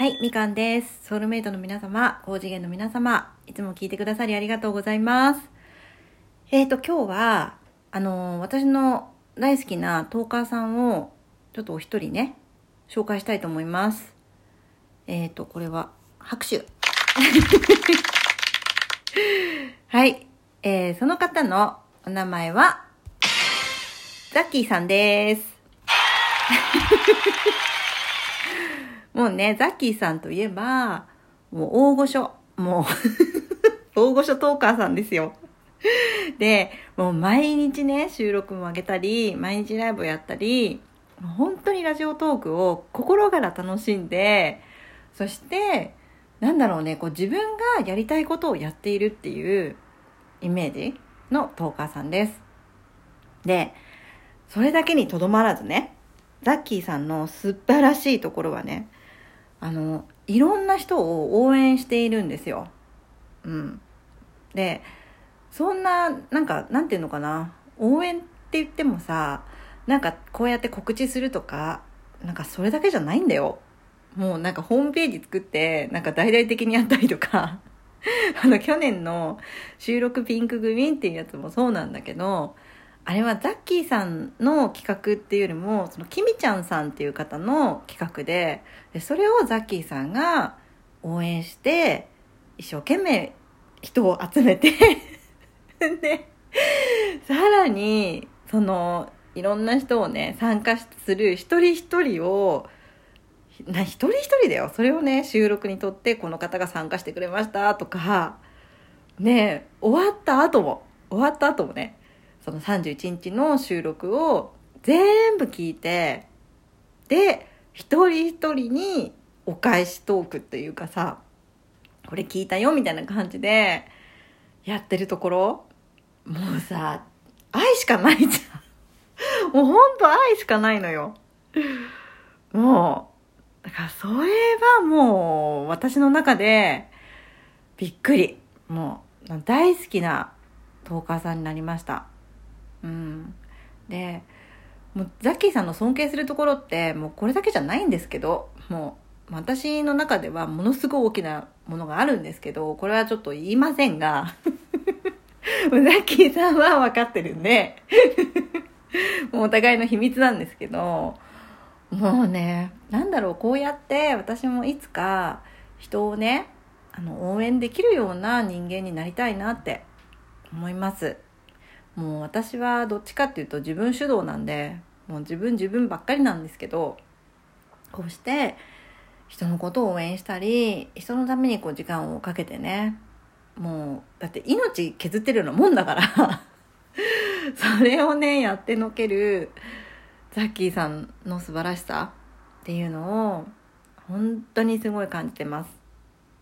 はい、みかんです。ソウルメイトの皆様、高次元の皆様、いつも聞いてくださりありがとうございます。えーと、今日は、あのー私の大好きなトーカーさんを、ちょっとお一人ね、紹介したいと思います。えーと、これは、拍手。はい。えー、その方のお名前は、ザッキーさんです。もうね、ザッキーさんといえば、もう大御所、もう、大御所トーカーさんですよ。で、もう毎日ね、収録も上げたり、毎日ライブをやったり、本当にラジオトークを心から楽しんで、そして、なんだろうね、こう自分がやりたいことをやっているっていうイメージのトーカーさんです。で、それだけにとどまらずね、ザッキーさんの素晴らしいところはね、あの、いろんな人を応援しているんですよ。うん。で、そんな、なんか、なんていうのかな、応援って言ってもさ、なんかこうやって告知するとか、なんかそれだけじゃないんだよ。もうなんかホームページ作って、なんか大々的にやったりとか、あの去年の収録ピンクグリーンっていうやつもそうなんだけど、あれはザッキーさんの企画っていうよりも、そのキミちゃんさんっていう方の企画で、でそれをザッキーさんが応援して、一生懸命人を集めて、で、さらに、その、いろんな人をね、参加する一人一人を、な一人一人だよ。それをね、収録にとって、この方が参加してくれましたとか、ね、終わった後も、終わった後もね、その31日の収録を全部聞いて、で、一人一人にお返しトークっていうかさ、これ聞いたよみたいな感じでやってるところ、もうさ、愛しかないじゃん。もうほんと愛しかないのよ。もう、だからそれはもう私の中でびっくり。もう大好きなトーカーさんになりました。うん。で、もうザッキーさんの尊敬するところってもうこれだけじゃないんですけど、もう私の中ではものすごい大きなものがあるんですけど、これはちょっと言いませんが、ザッキーさんは分かってるんで、もうお互いの秘密なんですけど、もうね、なんだろう、こうやって私もいつか人をね、あの、応援できるような人間になりたいなって思います。もう私はどっちかっていうと自分主導なんで、もう自分自分ばっかりなんですけど、こうして人のことを応援したり、人のためにこう時間をかけてね、もう、だって命削ってるようなもんだから、それをね、やってのけるザッキーさんの素晴らしさっていうのを、本当にすごい感じてます。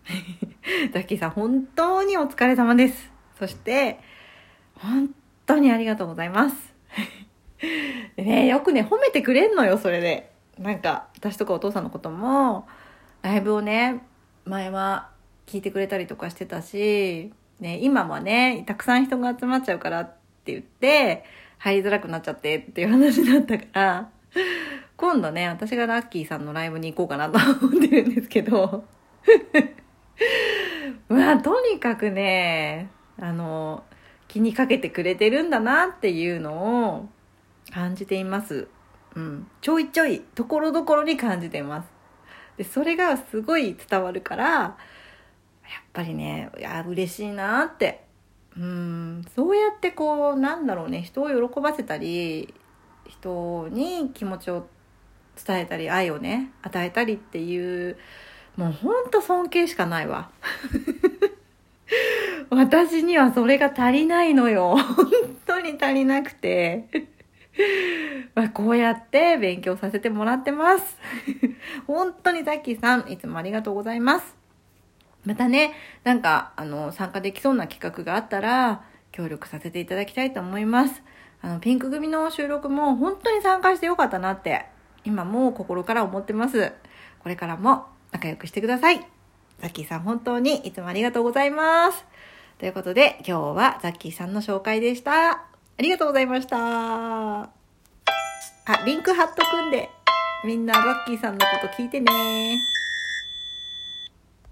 ザッキーさん、本当にお疲れ様です。そして、本当にありがとうございます。で ね、よくね、褒めてくれんのよ、それで。なんか、私とかお父さんのことも、ライブをね、前は聞いてくれたりとかしてたし、ね、今はね、たくさん人が集まっちゃうからって言って、入りづらくなっちゃってっていう話だったから、今度ね、私がラッキーさんのライブに行こうかなと思ってるんですけど、まあ、とにかくね、あの、気にかけてくれてるんだなっていうのを感じています。うん。ちょいちょい、ところどころに感じています。で、それがすごい伝わるから、やっぱりね、いや、嬉しいなって。うん、そうやってこう、なんだろうね、人を喜ばせたり、人に気持ちを伝えたり、愛をね、与えたりっていう、もうほんと尊敬しかないわ。私にはそれが足りないのよ。本当に足りなくて。まあこうやって勉強させてもらってます。本当にザッキーさん、いつもありがとうございます。またね、なんか、あの、参加できそうな企画があったら、協力させていただきたいと思います。あの、ピンク組の収録も本当に参加してよかったなって、今も心から思ってます。これからも仲良くしてください。ザッキーさん本当にいつもありがとうございます。ということで、今日はザッキーさんの紹介でした。ありがとうございました。あ、リンク貼っとくんで、みんなザッキーさんのこと聞いてね。